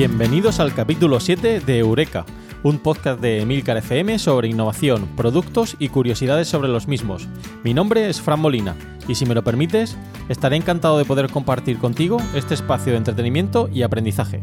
Bienvenidos al capítulo 7 de Eureka, un podcast de Emilcar FM sobre innovación, productos y curiosidades sobre los mismos. Mi nombre es Fran Molina y si me lo permites, estaré encantado de poder compartir contigo este espacio de entretenimiento y aprendizaje.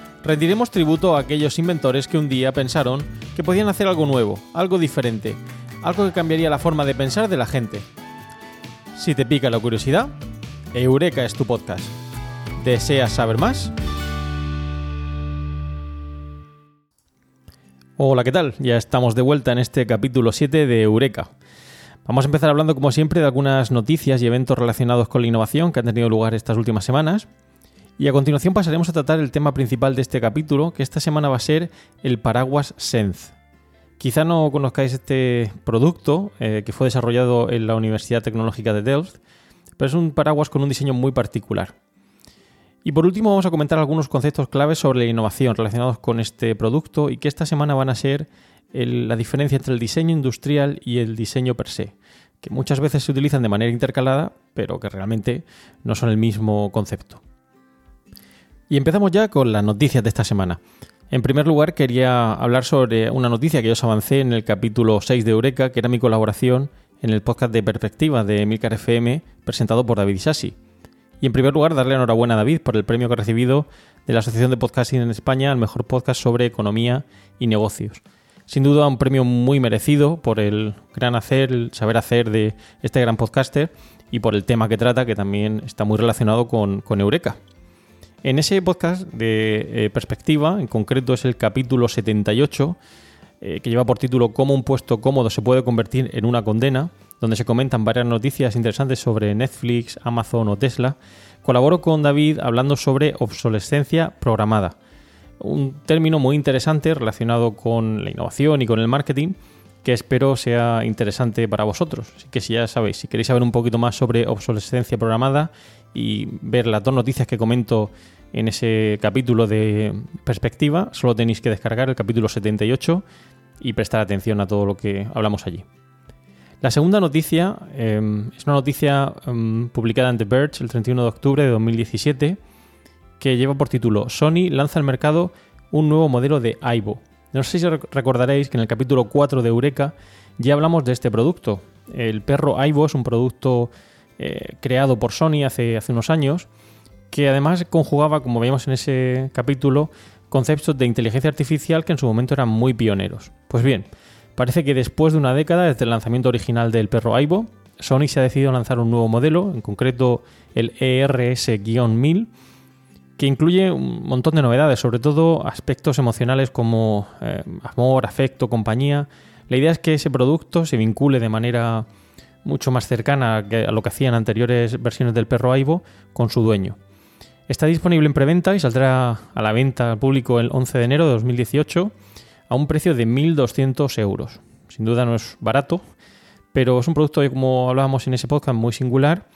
rendiremos tributo a aquellos inventores que un día pensaron que podían hacer algo nuevo, algo diferente, algo que cambiaría la forma de pensar de la gente. Si te pica la curiosidad, Eureka es tu podcast. ¿Deseas saber más? Hola, ¿qué tal? Ya estamos de vuelta en este capítulo 7 de Eureka. Vamos a empezar hablando, como siempre, de algunas noticias y eventos relacionados con la innovación que han tenido lugar estas últimas semanas. Y a continuación pasaremos a tratar el tema principal de este capítulo, que esta semana va a ser el paraguas Sense. Quizá no conozcáis este producto, eh, que fue desarrollado en la Universidad Tecnológica de Delft, pero es un paraguas con un diseño muy particular. Y por último vamos a comentar algunos conceptos claves sobre la innovación relacionados con este producto y que esta semana van a ser la diferencia entre el diseño industrial y el diseño per se, que muchas veces se utilizan de manera intercalada, pero que realmente no son el mismo concepto. Y empezamos ya con las noticias de esta semana. En primer lugar, quería hablar sobre una noticia que yo os avancé en el capítulo 6 de Eureka, que era mi colaboración en el podcast de Perspectiva de Milcar FM, presentado por David Isasi. Y en primer lugar, darle enhorabuena a David por el premio que ha recibido de la Asociación de Podcasting en España al mejor podcast sobre economía y negocios. Sin duda, un premio muy merecido por el gran hacer, el saber hacer de este gran podcaster y por el tema que trata, que también está muy relacionado con Eureka. En ese podcast de eh, perspectiva, en concreto es el capítulo 78, eh, que lleva por título Cómo un puesto cómodo se puede convertir en una condena, donde se comentan varias noticias interesantes sobre Netflix, Amazon o Tesla, colaboro con David hablando sobre obsolescencia programada. Un término muy interesante relacionado con la innovación y con el marketing que espero sea interesante para vosotros. Así que si ya sabéis, si queréis saber un poquito más sobre obsolescencia programada y ver las dos noticias que comento en ese capítulo de perspectiva, solo tenéis que descargar el capítulo 78 y prestar atención a todo lo que hablamos allí. La segunda noticia em, es una noticia em, publicada en The Verge el 31 de octubre de 2017 que lleva por título Sony lanza al mercado un nuevo modelo de Aibo. No sé si recordaréis que en el capítulo 4 de Eureka ya hablamos de este producto. El perro Aibo es un producto eh, creado por Sony hace, hace unos años, que además conjugaba, como veíamos en ese capítulo, conceptos de inteligencia artificial que en su momento eran muy pioneros. Pues bien, parece que después de una década desde el lanzamiento original del perro Aibo, Sony se ha decidido lanzar un nuevo modelo, en concreto el ERS-1000, que incluye un montón de novedades, sobre todo aspectos emocionales como eh, amor, afecto, compañía. La idea es que ese producto se vincule de manera mucho más cercana a lo que hacían anteriores versiones del perro Aibo con su dueño. Está disponible en preventa y saldrá a la venta al público el 11 de enero de 2018 a un precio de 1.200 euros. Sin duda no es barato, pero es un producto, como hablábamos en ese podcast, muy singular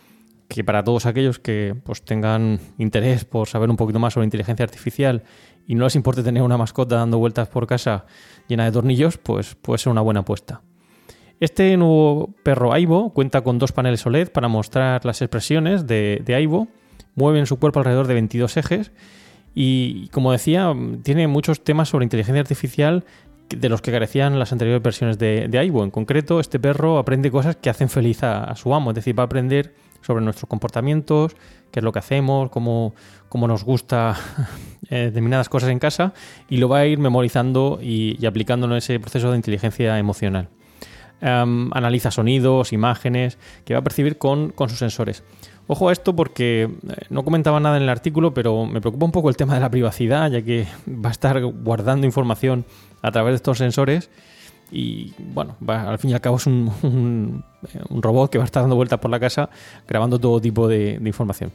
que para todos aquellos que pues, tengan interés por saber un poquito más sobre inteligencia artificial y no les importe tener una mascota dando vueltas por casa llena de tornillos, pues puede ser una buena apuesta. Este nuevo perro Aibo cuenta con dos paneles OLED para mostrar las expresiones de, de Aibo. Mueven su cuerpo alrededor de 22 ejes y, como decía, tiene muchos temas sobre inteligencia artificial de los que carecían las anteriores versiones de, de Aibo. En concreto, este perro aprende cosas que hacen feliz a, su amo, es decir, va a aprender sobre nuestros comportamientos, qué es lo que hacemos, cómo, cómo nos gusta eh, determinadas cosas en casa y lo va a ir memorizando y, y aplicándolo en ese proceso de inteligencia emocional. Em, analiza sonidos, imágenes, que va a percibir con, sus sensores. Ojo a esto porque eh, no comentaba nada en el artículo, pero me preocupa un poco el tema de la privacidad, ya que va a estar guardando información a través de estos sensores. Y bueno, al fin y al cabo es un, robot que va a estar dando vueltas por la casa grabando todo tipo de, información.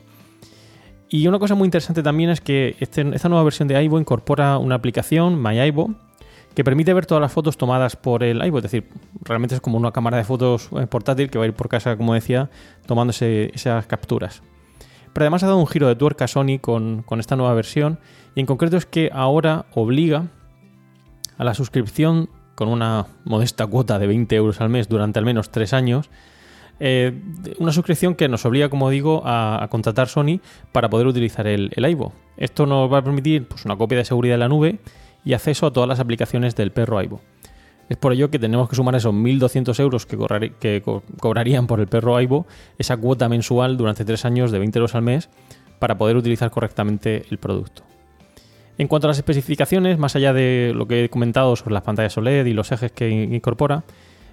Y una cosa muy interesante también es que este, esta nueva versión de Aibo incorpora una aplicación, MyAibo, que permite ver todas las fotos tomadas por el iPhone. Es decir, realmente es como una cámara de fotos eh, portátil que va a ir por casa, como decía, tomándose esas capturas. Pero además ha dado un giro de tuerca Sony con, esta nueva versión y en concreto es que ahora obliga a la suscripción con una modesta cuota de 20 euros al mes durante al menos 3 años. Eh, una suscripción que nos obliga, como digo, a, contratar Sony para poder utilizar el, el Esto nos va a permitir pues, una copia de seguridad de la nube y acceso a todas las aplicaciones del perro Aibo. Es por ello que tenemos que sumar esos 1.200 euros que, cobrarían por el perro Aibo, esa cuota mensual durante tres años de 20 euros al mes, para poder utilizar correctamente el producto. En cuanto a las especificaciones, más allá de lo que he comentado sobre las pantallas OLED y los ejes que incorpora,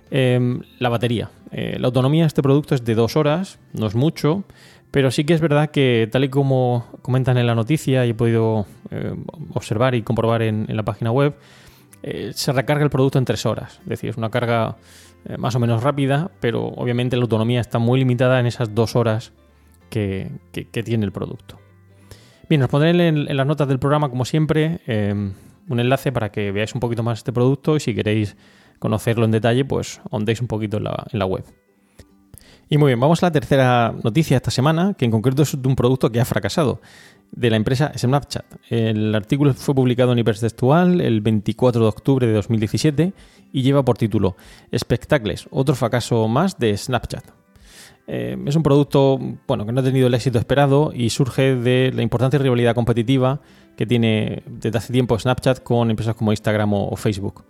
em, la batería. Eh, la autonomía de este producto es de dos horas, no es mucho, pero sí que es verdad que, tal y como comentan en la noticia y he podido eh, observar y comprobar en, la página web, eh, se recarga el producto en tres horas. Es decir, es una carga eh, más o menos rápida, pero obviamente la autonomía está muy limitada en esas dos horas que, tiene el producto. Bien, os pondré en, las notas del programa, como siempre, un enlace para que veáis un poquito más este producto y si queréis conocerlo en detalle, pues ondéis un poquito en la web. Y muy bien, vamos a la tercera noticia esta semana, que en concreto es de un producto que ha fracasado, de la empresa Snapchat. El artículo fue publicado en Hipertextual el 24 de octubre de 2017 y lleva por título Espectacles, otro fracaso más de Snapchat. Eh, es un producto bueno, que no ha tenido el éxito esperado y surge de la importante rivalidad competitiva que tiene desde hace tiempo Snapchat con empresas como Instagram o Facebook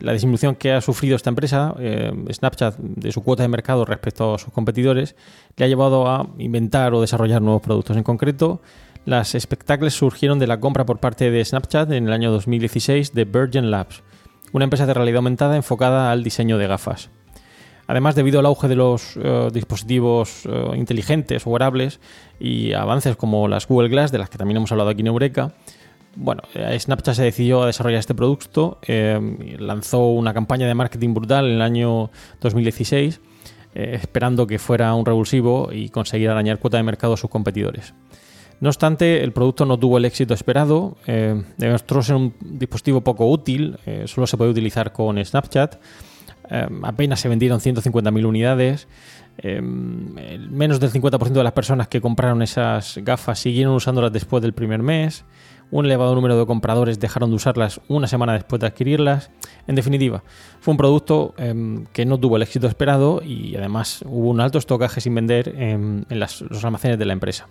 la disminución que ha sufrido esta empresa, eh, Snapchat, de su cuota de mercado respecto a sus competidores, le ha llevado a inventar o desarrollar nuevos productos. En concreto, las espectáculos surgieron de la compra por parte de Snapchat en el año 2016 de Virgin Labs, una empresa de realidad aumentada enfocada al diseño de gafas. Además, debido al auge de los eh, dispositivos eh, inteligentes o wearables y avances como las Google Glass, de las que también hemos hablado aquí en Eureka, bueno, eh, Snapchat se decidió a desarrollar este producto, lanzó una campaña de marketing brutal en el año 2016, eh, esperando que fuera un revulsivo y conseguir arañar cuota de mercado a sus competidores. No obstante, el producto no tuvo el éxito esperado, demostró ser un dispositivo poco útil, solo se puede utilizar con Snapchat, apenas se vendieron 150.000 unidades, menos del 50% de las personas que compraron esas gafas siguieron usándolas después del primer mes, un elevado número de compradores dejaron de usarlas una semana después de adquirirlas. En definitiva, fue un producto em, que no tuvo el éxito esperado y además hubo un alto estocaje sin vender en, los almacenes de la empresa.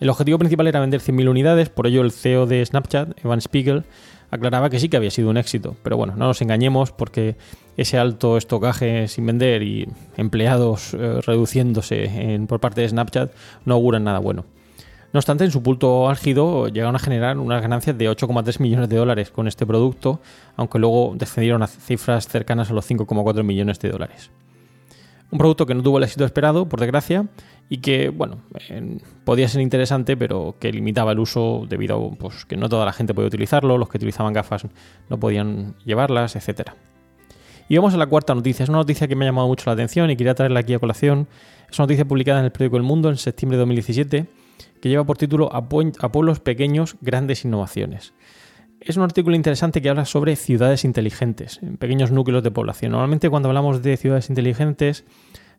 El objetivo principal era vender 100.000 unidades, por ello el CEO de Snapchat, Evan Spiegel, aclaraba que sí que había sido un éxito. Pero bueno, no nos engañemos porque ese alto estocaje sin vender y empleados eh, reduciéndose por parte de Snapchat no auguran nada bueno. No obstante, en su punto álgido llegaron a generar unas ganancias de 8,3 millones de dólares con este producto, aunque luego descendieron a cifras cercanas a los 5,4 millones de dólares. Un producto que no tuvo el éxito esperado, por desgracia, y que, bueno, podía ser interesante, pero que limitaba el uso debido a pues, que no toda la gente podía utilizarlo, los que utilizaban gafas no podían llevarlas, etc. Y vamos a la cuarta noticia. Es una noticia que me ha llamado mucho la atención y quería traerla aquí a colación. Es una noticia publicada en el periódico El Mundo en septiembre de 2017 que lleva por título A pueblos pequeños, grandes innovaciones. Es un artículo interesante que habla sobre ciudades inteligentes, en pequeños núcleos de población. Normalmente cuando hablamos de ciudades inteligentes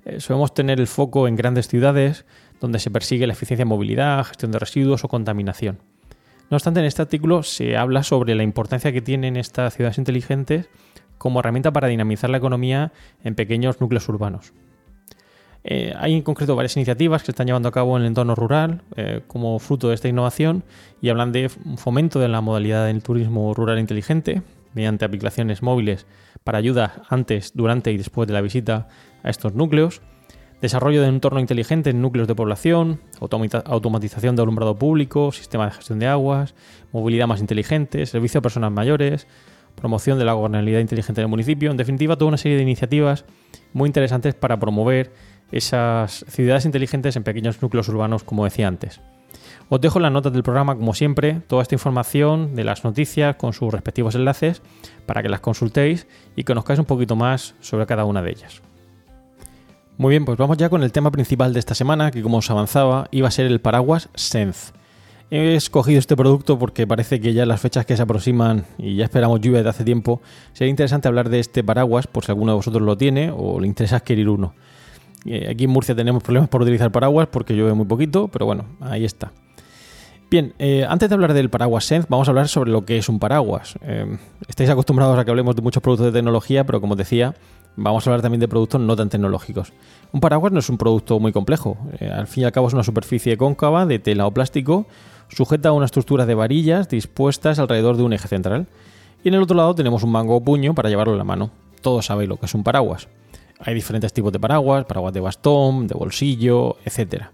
eh, solemos tener el foco en grandes ciudades donde se persigue la eficiencia de movilidad, gestión de residuos o contaminación. No obstante, en este artículo se habla sobre la importancia que tienen estas ciudades inteligentes como herramienta para dinamizar la economía en pequeños núcleos urbanos. Eh, hay en concreto varias iniciativas que se están llevando a cabo en el entorno rural eh, como fruto de esta innovación y hablan de fomento de la modalidad del turismo rural inteligente mediante aplicaciones móviles para ayuda antes, durante y después de la visita a estos núcleos, desarrollo de entorno inteligente en núcleos de población, automatización de alumbrado público, sistema de gestión de aguas, movilidad más inteligente, servicio a personas mayores, promoción de la gobernabilidad inteligente del municipio, en definitiva toda una serie de iniciativas muy interesantes para promover esas ciudades inteligentes en pequeños núcleos urbanos, como decía antes. Os dejo las notas del programa, como siempre, toda esta información de las noticias con sus respectivos enlaces para que las consultéis y conozcáis un poquito más sobre cada una de ellas. Muy bien, pues vamos ya con el tema principal de esta semana, que como os avanzaba, iba a ser el paraguas Sense. He escogido este producto porque parece que ya las fechas que se aproximan y ya esperamos lluvia de hace tiempo, sería interesante hablar de este paraguas por si alguno de vosotros lo tiene o le interesa adquirir uno. Eh, aquí en Murcia tenemos problemas por utilizar paraguas porque llueve muy poquito, pero bueno, ahí está. Bien, eh, antes de hablar del paraguas Sense, vamos a hablar sobre lo que es un paraguas. Eh, estáis acostumbrados a que hablemos de muchos productos de tecnología, pero como decía, vamos a hablar también de productos no tan tecnológicos. Un paraguas no es un producto muy complejo. al fin y al cabo es una superficie cóncava de tela o plástico sujeta a una estructura de varillas dispuestas alrededor de un eje central. Y en el otro lado tenemos un mango o puño para llevarlo en la mano. Todos sabéis lo que es un paraguas. Hay diferentes tipos de paraguas, paraguas de bastón, de bolsillo, etc.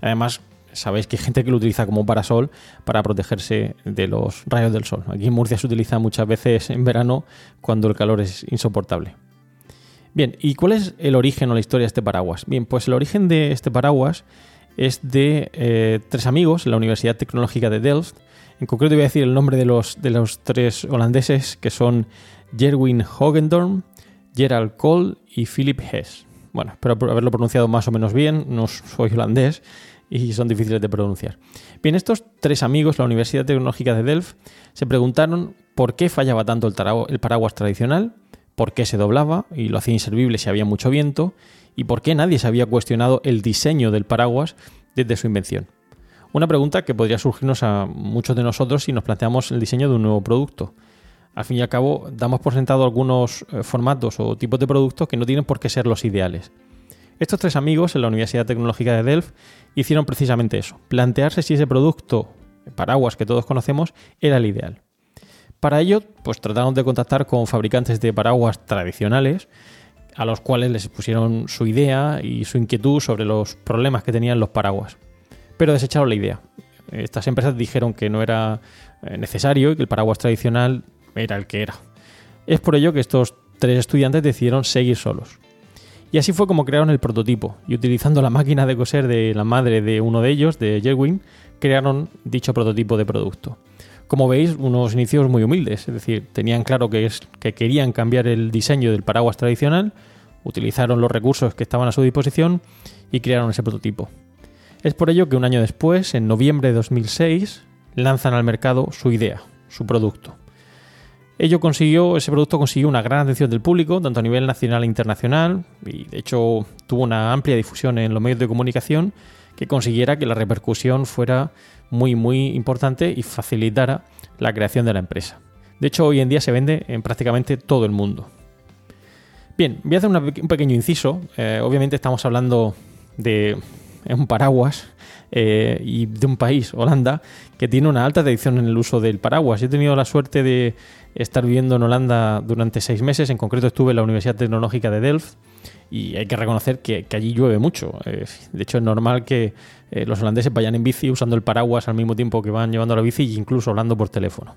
Además, sabéis que hay gente que lo utiliza como parasol para protegerse de los rayos del sol. Aquí en Murcia se utiliza muchas veces en verano cuando el calor es insoportable. Bien, ¿y cuál es el origen o la historia de este paraguas? Bien, pues el origen de este paraguas es de eh, tres amigos en la Universidad Tecnológica de Delft. En concreto voy a decir el nombre de los, de los tres holandeses que son Jerwin Hogendorm, Gerald Cole y Philip Hess. Bueno, espero haberlo pronunciado más o menos bien, no soy holandés y son difíciles de pronunciar. Bien, estos tres amigos, la Universidad Tecnológica de Delft, se preguntaron por qué fallaba tanto el paraguas tradicional, por qué se doblaba y lo hacía inservible si había mucho viento, y por qué nadie se había cuestionado el diseño del paraguas desde su invención. Una pregunta que podría surgirnos a muchos de nosotros si nos planteamos el diseño de un nuevo producto al fin y al cabo damos por sentado algunos eh, formatos o tipos de productos que no tienen por qué ser los ideales. Estos tres amigos en la Universidad Tecnológica de Delft hicieron precisamente eso, plantearse si ese producto, paraguas que todos conocemos, era el ideal. Para ello, pues trataron de contactar con fabricantes de paraguas tradicionales, a los cuales les pusieron su idea y su inquietud sobre los problemas que tenían los paraguas. Pero desecharon la idea. Estas empresas dijeron que no era eh, necesario y que el paraguas tradicional era el que era. Es por ello que estos tres estudiantes decidieron seguir solos. Y así fue como crearon el prototipo, y utilizando la máquina de coser de la madre de uno de ellos, de Jerwin, crearon dicho prototipo de producto. Como veis, unos inicios muy humildes, es decir, tenían claro que, es, que querían cambiar el diseño del paraguas tradicional, utilizaron los recursos que estaban a su disposición y crearon ese prototipo. Es por ello que un año después, en noviembre de 2006, lanzan al mercado su idea, su producto. Ello consiguió, ese producto consiguió una gran atención del público, tanto a nivel nacional e internacional, y de hecho tuvo una amplia difusión en los medios de comunicación que consiguiera que la repercusión fuera muy muy importante y facilitara la creación de la empresa. De hecho, hoy en día se vende en prácticamente todo el mundo. Bien, voy a hacer un pequeño inciso. Eh, obviamente estamos hablando de un paraguas eh, y de un país, Holanda, que tiene una alta tradición en el uso del paraguas. He tenido la suerte de estar viviendo en Holanda durante seis meses, en concreto estuve en la Universidad Tecnológica de Delft y hay que reconocer que, allí llueve mucho. de hecho, es normal que eh, los holandeses vayan en bici usando el paraguas al mismo tiempo que van llevando la bici e incluso hablando por teléfono.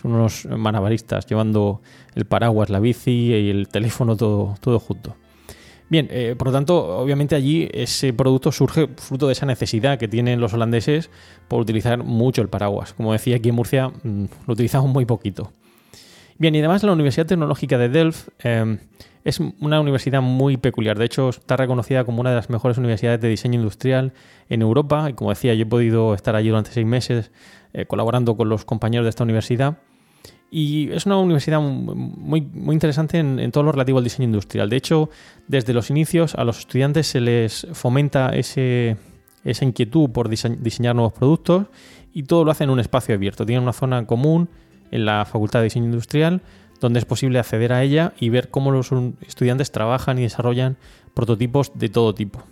Son unos manabaristas llevando el paraguas, la bici y el teléfono todo, todo junto. Bien, eh, por lo tanto, obviamente allí ese producto surge fruto de esa necesidad que tienen los holandeses por utilizar mucho el paraguas. Como decía aquí en Murcia, mm, lo utilizamos muy poquito. Bien, y además la Universidad Tecnológica de Delft eh, es una universidad muy peculiar. De hecho, está reconocida como una de las mejores universidades de diseño industrial en Europa. Y como decía, yo he podido estar allí durante seis meses eh, colaborando con los compañeros de esta universidad. Y es una universidad muy, muy interesante en, todo lo relativo al diseño industrial. De hecho, desde los inicios a los estudiantes se les fomenta ese, esa inquietud por diseñar nuevos productos y todo lo hacen en un espacio abierto. Tienen una zona común en la Facultad de Diseño Industrial donde es posible acceder a ella y ver cómo los estudiantes trabajan y desarrollan prototipos de todo tipo.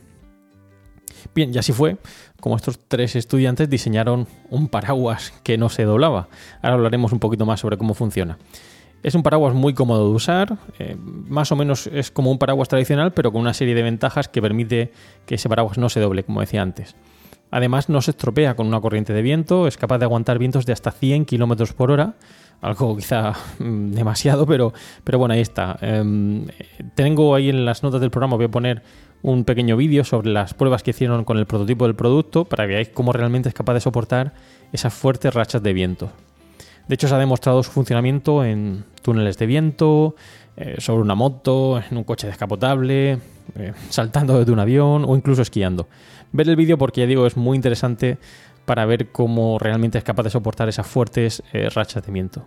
Bien, y así fue como estos tres estudiantes diseñaron un paraguas que no se doblaba. Ahora hablaremos un poquito más sobre cómo funciona. Es un paraguas muy cómodo de usar, eh, más o menos es como un paraguas tradicional, pero con una serie de ventajas que permite que ese paraguas no se doble, como decía antes. Además, no se estropea con una corriente de viento, es capaz de aguantar vientos de hasta 100 km por hora, algo quizá mm, demasiado, pero, pero bueno, ahí está. Em, tengo ahí en las notas del programa, voy a poner un pequeño vídeo sobre las pruebas que hicieron con el prototipo del producto para que veáis cómo realmente es capaz de soportar esas fuertes rachas de viento. De hecho, se ha demostrado su funcionamiento en túneles de viento, eh, sobre una moto, en un coche descapotable, eh, saltando desde un avión o incluso esquiando. Ver el vídeo porque ya digo, es muy interesante para ver cómo realmente es capaz de soportar esas fuertes eh, rachas de viento.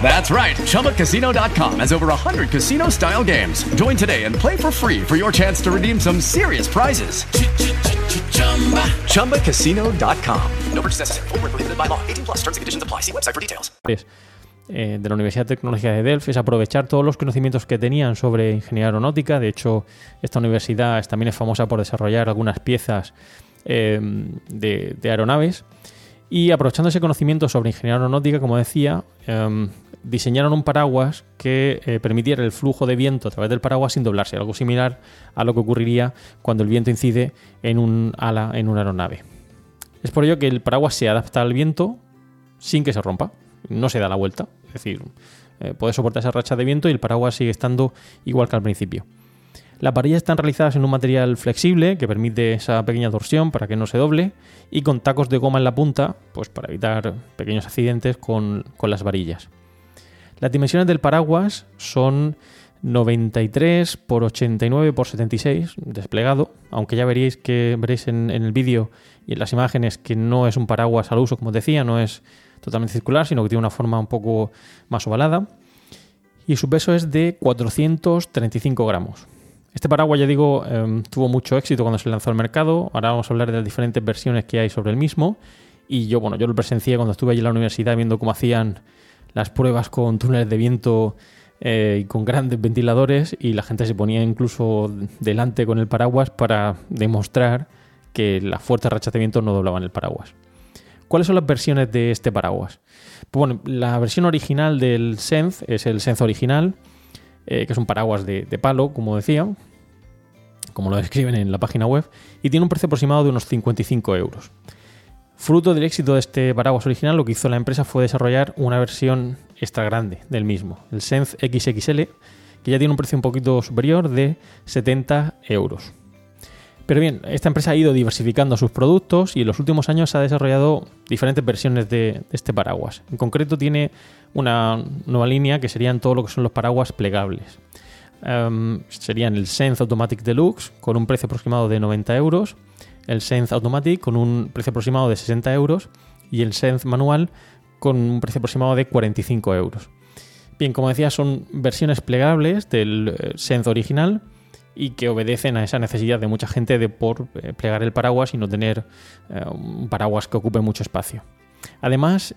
That's right. ChumbaCasino.com has over 100 casino style games. Join today and play for free for your chance to redeem some serious prizes. ChumbaCasino.com. No purchase necessary. Full prohibited by law. 18 plus terms and conditions apply. See website for details. Eh, de la Universidad Tecnológica de Delft es aprovechar todos los conocimientos que tenían sobre ingeniería aeronáutica. De hecho, esta universidad también es famosa por desarrollar algunas piezas eh, de, de aeronaves. Y aprovechando ese conocimiento sobre ingeniería aeronáutica, como decía, em, diseñaron un paraguas que eh, permitiera el flujo de viento a través del paraguas sin doblarse, algo similar a lo que ocurriría cuando el viento incide en un ala en una aeronave. Es por ello que el paraguas se adapta al viento sin que se rompa, no se da la vuelta, es decir, eh, puede soportar esa racha de viento y el paraguas sigue estando igual que al principio. Las varillas están realizadas en un material flexible que permite esa pequeña torsión para que no se doble y con tacos de goma en la punta, pues para evitar pequeños accidentes con, las varillas. Las dimensiones del paraguas son 93 por 89 por 76 desplegado, aunque ya veréis que veréis en, en el vídeo y en las imágenes que no es un paraguas al uso, como os decía, no es totalmente circular, sino que tiene una forma un poco más ovalada. Y su peso es de 435 gramos. Este paraguas, ya digo, em, tuvo mucho éxito cuando se lanzó al mercado. Ahora vamos a hablar de las diferentes versiones que hay sobre el mismo. Y yo, bueno, yo lo presencié cuando estuve allí en la universidad viendo cómo hacían las pruebas con túneles de viento eh, y con grandes ventiladores y la gente se ponía incluso delante con el paraguas para demostrar que las fuertes rachas de viento no doblaban el paraguas. ¿Cuáles son las versiones de este paraguas? Pues bueno, la versión original del Sense es el Sense original, eh, que es un paraguas de, palo, como decía, como lo describen en la página web, y tiene un precio aproximado de unos 55 euros. Fruto del éxito de este paraguas original, lo que hizo la empresa fue desarrollar una versión extra grande del mismo, el Sense XXL, que ya tiene un precio un poquito superior de 70 euros. Pero bien, esta empresa ha ido diversificando sus productos y en los últimos años ha desarrollado diferentes versiones de, este paraguas. En concreto tiene una nueva línea que serían todo lo que son los paraguas plegables. Em, serían el Sense Automatic Deluxe con un precio aproximado de 90 euros, el Sense Automatic con un precio aproximado de 60 euros y el Sense Manual con un precio aproximado de 45 euros. Bien, como decía, son versiones plegables del eh, Sense original y que obedecen a esa necesidad de mucha gente de por eh, plegar el paraguas y no tener eh, un paraguas que ocupe mucho espacio. Además,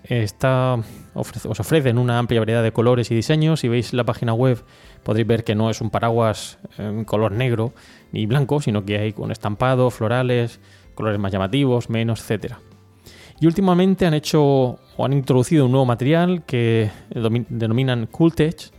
os ofrecen una amplia variedad de colores y diseños. Si veis la página web, podréis ver que no es un paraguas en color negro ni blanco, sino que hay con estampado, florales, colores más llamativos, menos, etcétera. Y últimamente han hecho o han introducido un nuevo material que denominan Cooltech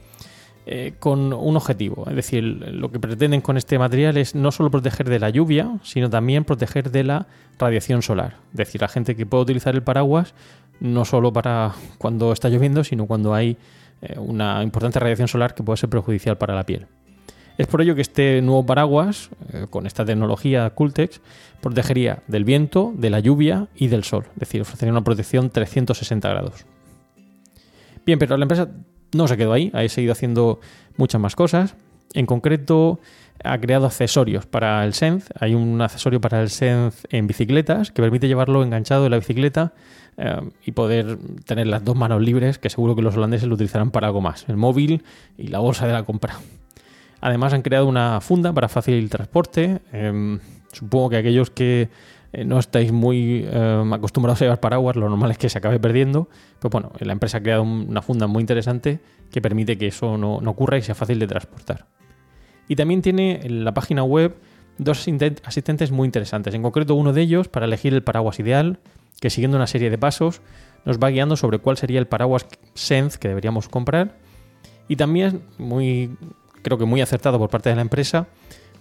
eh, con un objetivo. Es decir, lo que pretenden con este material es no solo proteger de la lluvia, sino también proteger de la radiación solar. Es decir, la gente que puede utilizar el paraguas no solo para cuando está lloviendo, sino cuando hay eh, una importante radiación solar que puede ser perjudicial para la piel. Es por ello que este nuevo paraguas, eh, con esta tecnología Cooltex, protegería del viento, de la lluvia y del sol, es decir, ofrecería una protección 360 grados. Bien, pero la empresa no se quedó ahí, ha seguido haciendo muchas más cosas. En concreto, ha creado accesorios para el Sense. Hay un accesorio para el Sense en bicicletas que permite llevarlo enganchado en la bicicleta eh, y poder tener las dos manos libres, que seguro que los holandeses lo utilizarán para algo más, el móvil y la bolsa de la compra. Además han creado una funda para fácil transporte. Em, supongo que aquellos que eh, no estáis muy em, acostumbrados a llevar paraguas, lo normal es que se acabe perdiendo. Pero bueno, la empresa ha creado una funda muy interesante que permite que eso no, ocurra y sea fácil de transportar. Y también tiene en la página web dos asistentes muy interesantes. En concreto, uno de ellos para elegir el paraguas ideal, que siguiendo una serie de pasos nos va guiando sobre cuál sería el paraguas Sense que deberíamos comprar. Y también, creo que muy acertado por parte de la empresa,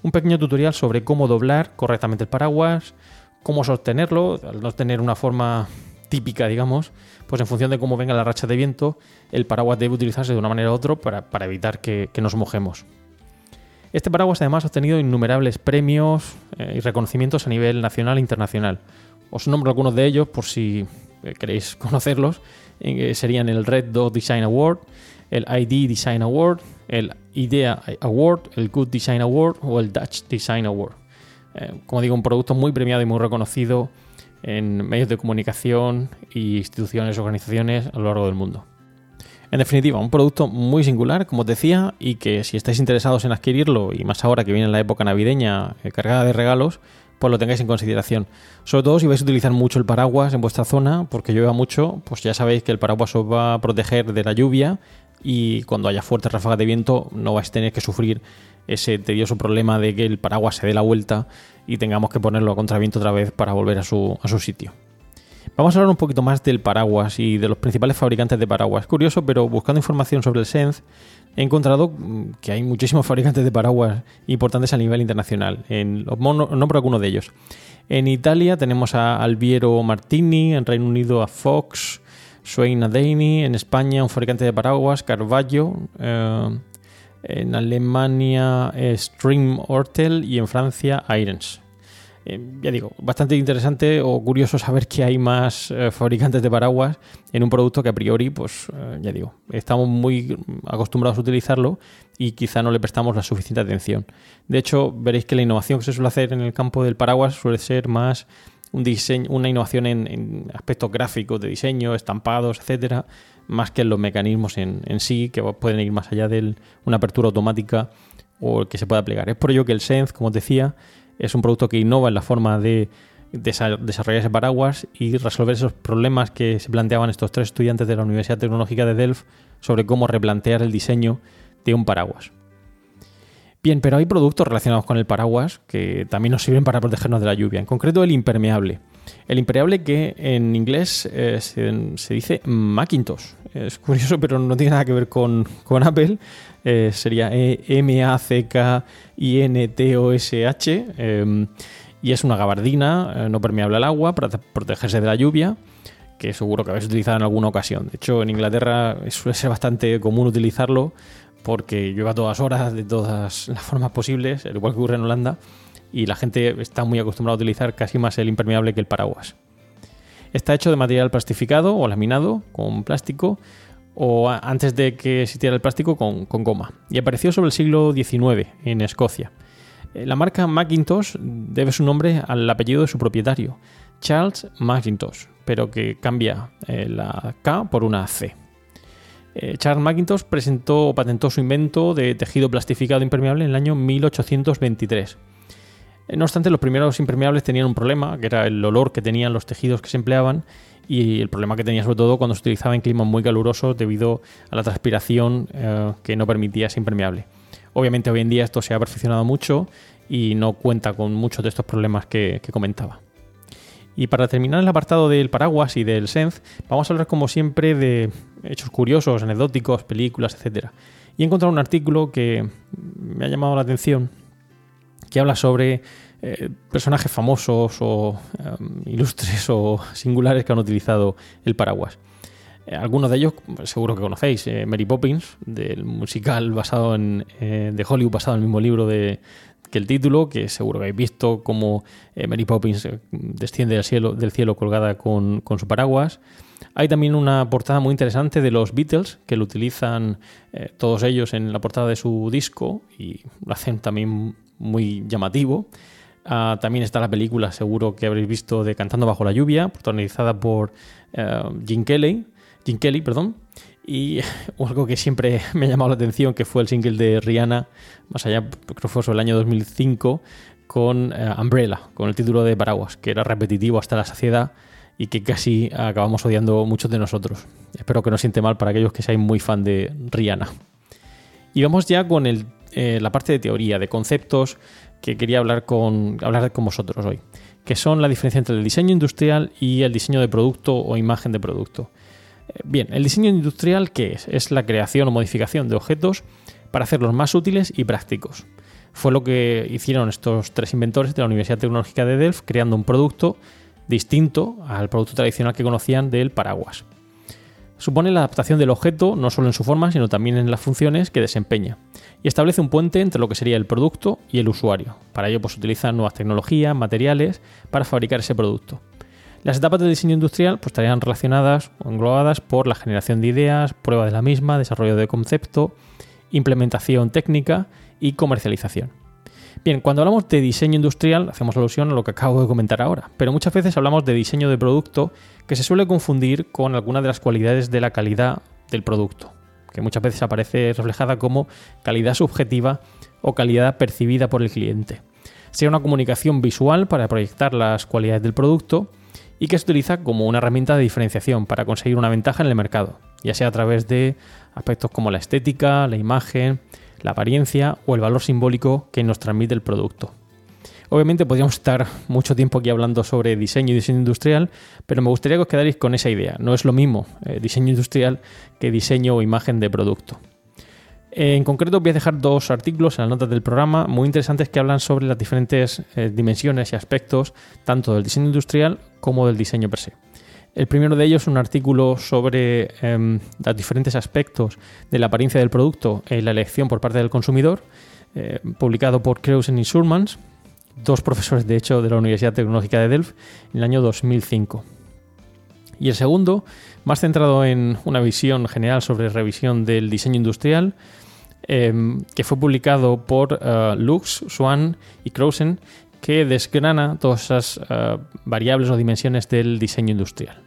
un pequeño tutorial sobre cómo doblar correctamente el paraguas, cómo sostenerlo, al no tener una forma típica, digamos, pues en función de cómo venga la racha de viento, el paraguas debe utilizarse de una manera u otra para, evitar que, nos mojemos. Este paraguas además ha obtenido innumerables premios eh, y reconocimientos a nivel nacional e internacional. Os nombro algunos de ellos por si eh, queréis conocerlos. Eh, serían el Red Dot Design Award, el ID Design Award, el IDEA Award, el Good Design Award o el Dutch Design Award. Eh, como digo, un producto muy premiado y muy reconocido en medios de comunicación y instituciones organizaciones a lo largo del mundo. En definitiva, un producto muy singular, como os decía, y que si estáis interesados en adquirirlo, y más ahora que viene la época navideña eh, cargada de regalos, pues lo tengáis en consideración. Sobre todo si vais a utilizar mucho el paraguas en vuestra zona, porque llueva mucho, pues ya sabéis que el paraguas os va a proteger de la lluvia y cuando haya fuertes ráfagas de viento no vais a tener que sufrir ese tedioso problema de que el paraguas se dé la vuelta y tengamos que ponerlo a contraviento otra vez para volver a su, a su sitio. Vamos a hablar un poquito más del paraguas y de los principales fabricantes de paraguas. Curioso, pero buscando información sobre el Sense he encontrado que hay muchísimos fabricantes de paraguas importantes a nivel internacional. En, nombro algunos de ellos. En Italia tenemos a Alviero Martini, en Reino Unido a Fox, Swain Adeni, en España un fabricante de paraguas, Carvalho, eh, en Alemania Stream Hortel y en Francia Irons. Eh, ya digo, bastante interesante o curioso saber que hay más eh, fabricantes de paraguas en un producto que a priori, pues ya digo, estamos muy acostumbrados a utilizarlo y quizá no le prestamos la suficiente atención. De hecho, veréis que la innovación que se suele hacer en el campo del paraguas suele ser más un diseño, una innovación en, aspectos gráficos de diseño, estampados, etcétera, más que en los mecanismos en, sí, que pueden ir más allá de una apertura automática o que se pueda plegar. Es por ello que el Sense, como os decía, es un producto que innova en la forma de desarrollar ese paraguas y resolver esos problemas que se planteaban estos tres estudiantes de la Universidad Tecnológica de Delft sobre cómo replantear el diseño de un paraguas. Bien, pero hay productos relacionados con el paraguas que también nos sirven para protegernos de la lluvia, en concreto el impermeable. El impermeable que en inglés eh, se, dice Macintosh. Es curioso, pero no tiene nada que ver con, Apple. Eh, sería e M-A-C-K-I-N-T-O-S-H. Em, y es una gabardina eh, no permeable al agua para protegerse de la lluvia que seguro que habéis utilizado en alguna ocasión. De hecho, en Inglaterra suele ser bastante común utilizarlo porque llueve a todas horas, de todas las formas posibles, al igual que ocurre en Holanda, y la gente está muy acostumbrada a utilizar casi más el impermeable que el paraguas. Está hecho de material plastificado o laminado con plástico, o antes de que existiera el plástico con, goma, y apareció sobre el siglo XIX en Escocia. Eh, la marca Macintosh debe su nombre al apellido de su propietario, Charles Mackintosh, pero que cambia eh, la K por una C. Eh, Charles Mackintosh presentó o patentó su invento de tejido plastificado impermeable en el año 1823. Eh, No obstante, los primeros impermeables tenían un problema, que era el olor que tenían los tejidos que se empleaban y el problema que tenía sobre todo cuando se utilizaba en climas muy calurosos debido a la transpiración eh, que no permitía ese impermeable. Obviamente hoy en día esto se ha perfeccionado mucho y no cuenta con muchos de estos problemas que comentaba. Y para terminar el apartado del paraguas y del Sense, vamos a hablar como siempre de hechos curiosos, anecdóticos, películas, etc. Y he encontrado un artículo que me ha llamado la atención, que habla sobre eh, personajes famosos o eh, ilustres o singulares que han utilizado el paraguas. Eh, algunos de ellos seguro que conocéis, eh, Mary Poppins, del musical basado en, de Hollywood, basado en el mismo libro de, que el título, que seguro que habéis visto cómo eh, Mary Poppins eh, desciende del cielo, colgada con, con su paraguas. Hay también una portada muy interesante de los Beatles, que lo utilizan eh, todos ellos en la portada de su disco y lo hacen también muy llamativo. Ah, también está la película, seguro que habréis visto, de Cantando bajo la lluvia, protagonizada por eh, Jim Kelly, Jim Kelly, perdón. Y algo que siempre me ha llamado la atención, que fue el single de Rihanna, más allá, creo que fue sobre el año 2005, con eh, Umbrella, con el título de Paraguas, que era repetitivo hasta la saciedad y que casi acabamos odiando muchos de nosotros. Espero que no siente mal para aquellos que seáis muy fan de Rihanna. Y vamos ya con el, eh, la parte de teoría, de conceptos que quería hablar con, hablar con vosotros hoy, que son la diferencia entre el diseño industrial y el diseño de producto o imagen de producto. Bien, el diseño industrial, ¿qué es? Es la creación o modificación de objetos para hacerlos más útiles y prácticos. Fue lo que hicieron estos tres inventores de la Universidad Tecnológica de Delft, creando un producto distinto al producto tradicional que conocían del paraguas. Supone la adaptación del objeto no solo en su forma, sino también en las funciones que desempeña, y establece un puente entre lo que sería el producto y el usuario. Para ello, pues utilizan nuevas tecnologías, materiales para fabricar ese producto. Las etapas del diseño industrial pues, estarían relacionadas o englobadas por la generación de ideas, prueba de la misma, desarrollo de concepto, implementación técnica y comercialización. Bien, cuando hablamos de diseño industrial hacemos alusión a lo que acabo de comentar ahora, pero muchas veces hablamos de diseño de producto que se suele confundir con alguna de las cualidades de la calidad del producto, que muchas veces aparece reflejada como calidad subjetiva o calidad percibida por el cliente. Sería una comunicación visual para proyectar las cualidades del producto y que se utiliza como una herramienta de diferenciación para conseguir una ventaja en el mercado, ya sea a través de aspectos como la estética, la imagen, la apariencia o el valor simbólico que nos transmite el producto. Obviamente podríamos estar mucho tiempo aquí hablando sobre diseño y diseño industrial, pero me gustaría que os quedarais con esa idea. No es lo mismo eh, diseño industrial que diseño o imagen de producto. Eh, En concreto voy a dejar dos artículos en las notas del programa muy interesantes que hablan sobre las diferentes eh, dimensiones y aspectos tanto del diseño industrial como del diseño per se. El primero de ellos es un artículo sobre em, los diferentes aspectos de la apariencia del producto en la elección por parte del consumidor, eh, publicado por Kreusen y Schurmans, dos profesores de hecho de la Universidad Tecnológica de Delft, en el año 2005. Y el segundo, más centrado en una visión general sobre revisión del diseño industrial, em, que fue publicado por eh, Lux, Swan y Krausen, que desgrana todas esas eh, variables o dimensiones del diseño industrial.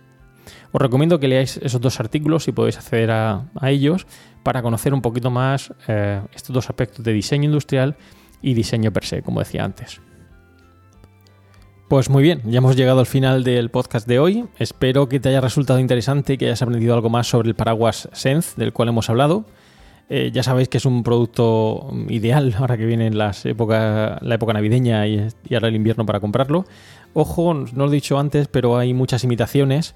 Os recomiendo que leáis esos dos artículos si podéis acceder a, a ellos para conocer un poquito más eh, estos dos aspectos de diseño industrial y diseño per se, como decía antes. Pues muy bien, ya hemos llegado al final del podcast de hoy. Espero que te haya resultado interesante y que hayas aprendido algo más sobre el paraguas Sense del cual hemos hablado. Eh, ya sabéis que es un producto ideal ahora que viene las la época navideña y, y ahora el invierno para comprarlo. Ojo, no lo he dicho antes, pero hay muchas imitaciones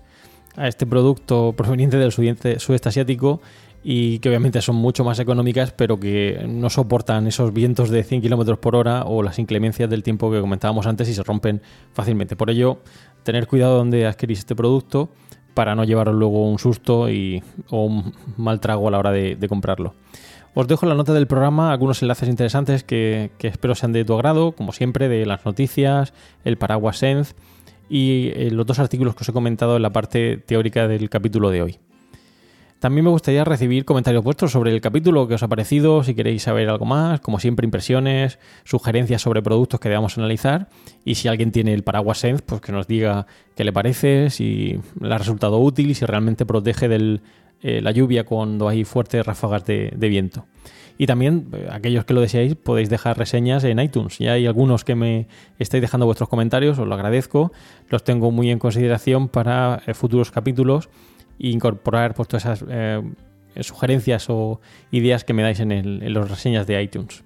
a este producto proveniente del sudeste, sudeste asiático y que obviamente son mucho más económicas, pero que no soportan esos vientos de 100 km por hora o las inclemencias del tiempo que comentábamos antes y se rompen fácilmente. Por ello, tener cuidado donde adquirís este producto para no llevaros luego un susto y, o un mal trago a la hora de, comprarlo. Os dejo en la nota del programa algunos enlaces interesantes que, que, espero sean de tu agrado, como siempre, de las noticias, el paraguas Sense y eh, los dos artículos que os he comentado en la parte teórica del capítulo de hoy. También me gustaría recibir comentarios vuestros sobre el capítulo que os ha parecido, si queréis saber algo más, como siempre impresiones, sugerencias sobre productos que debamos analizar y si alguien tiene el paraguas Sense, pues que nos diga qué le parece, si le ha resultado útil y si realmente protege de eh, la lluvia cuando hay fuertes ráfagas de, de viento. Y también, eh, aquellos que lo deseáis, podéis dejar reseñas en iTunes. Ya hay algunos que me estáis dejando vuestros comentarios, os lo agradezco. Los tengo muy en consideración para eh, futuros capítulos e incorporar pues, todas esas eh, sugerencias o ideas que me dais en, el, las reseñas de iTunes.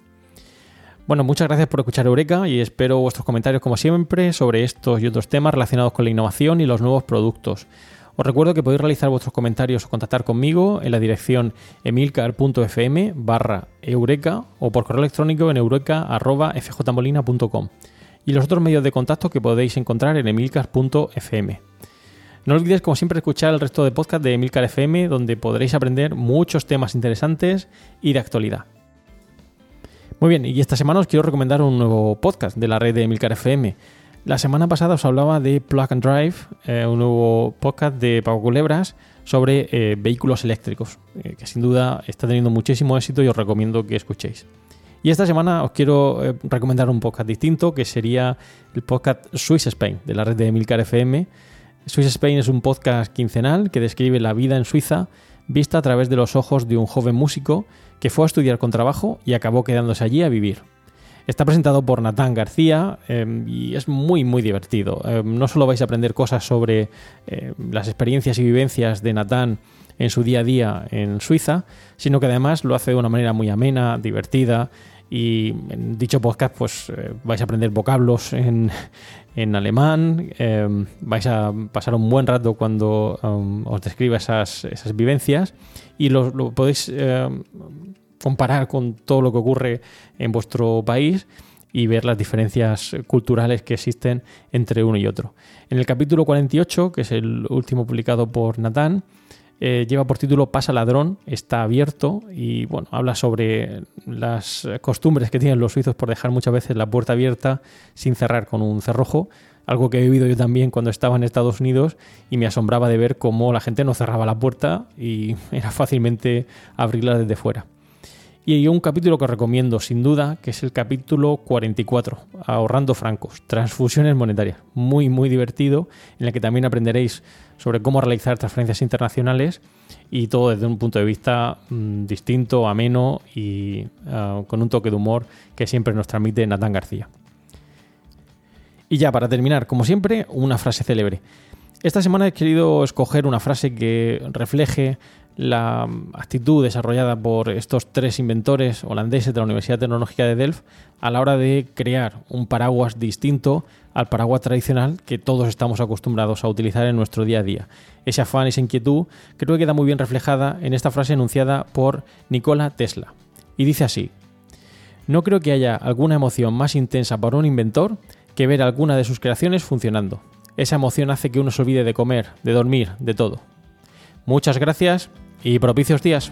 Bueno, muchas gracias por escuchar Eureka y espero vuestros comentarios como siempre sobre estos y otros temas relacionados con la innovación y los nuevos productos. Os recuerdo que podéis realizar vuestros comentarios o contactar conmigo en la dirección emilcar.fm barra eureka o por correo electrónico en eureka.fjmolina.com y los otros medios de contacto que podéis encontrar en emilcar.fm. No olvidéis, como siempre, escuchar el resto de podcast de Emilcar FM, donde podréis aprender muchos temas interesantes y de actualidad. Muy bien, y esta semana os quiero recomendar un nuevo podcast de la red de Emilcar FM. La semana pasada os hablaba de Plug and Drive, eh, un nuevo podcast de Pago Culebras sobre eh, vehículos eléctricos, eh, que sin duda está teniendo muchísimo éxito y os recomiendo que escuchéis. Y esta semana os quiero recomendar un podcast distinto, que sería el podcast Swiss Spain, de la red de Emilcar FM. Swiss Spain es un podcast quincenal que describe la vida en Suiza vista a través de los ojos de un joven músico que fue a estudiar con trabajo y acabó quedándose allí a vivir. Está presentado por Natán García eh, y es muy muy divertido. Eh, no solo vais a aprender cosas sobre eh, las experiencias y vivencias de Natán en su día a día en Suiza, sino que además lo hace de una manera muy amena, divertida y en dicho podcast pues eh, vais a aprender vocablos en, en alemán, eh, vais a pasar un buen rato cuando um, os describa esas, esas vivencias y lo, lo podéis eh, comparar con todo lo que ocurre en vuestro país y ver las diferencias culturales que existen entre uno y otro. En el capítulo 48, que es el último publicado por Natán, eh, lleva por título Pasa ladrón, está abierto y bueno, habla sobre las costumbres que tienen los suizos por dejar muchas veces la puerta abierta sin cerrar con un cerrojo, algo que he vivido yo también cuando estaba en Estados Unidos y me asombraba de ver cómo la gente no cerraba la puerta y era fácilmente abrirla desde fuera. Y hay un capítulo que recomiendo sin duda, que es el capítulo 44, Ahorrando Francos, Transfusiones Monetarias. Muy, muy divertido, en el que también aprenderéis sobre cómo realizar transferencias internacionales y todo desde un punto de vista mmm, distinto, ameno y uh, con un toque de humor que siempre nos transmite Natán García. Y ya, para terminar, como siempre, una frase célebre. Esta semana he querido escoger una frase que refleje la actitud desarrollada por estos tres inventores holandeses de la Universidad Tecnológica de Delft a la hora de crear un paraguas distinto al paraguas tradicional que todos estamos acostumbrados a utilizar en nuestro día a día. Ese afán, esa inquietud, creo que queda muy bien reflejada en esta frase enunciada por Nikola Tesla. Y dice así, no creo que haya alguna emoción más intensa para un inventor que ver alguna de sus creaciones funcionando. Esa emoción hace que uno se olvide de comer, de dormir, de todo. Muchas gracias y propicios días.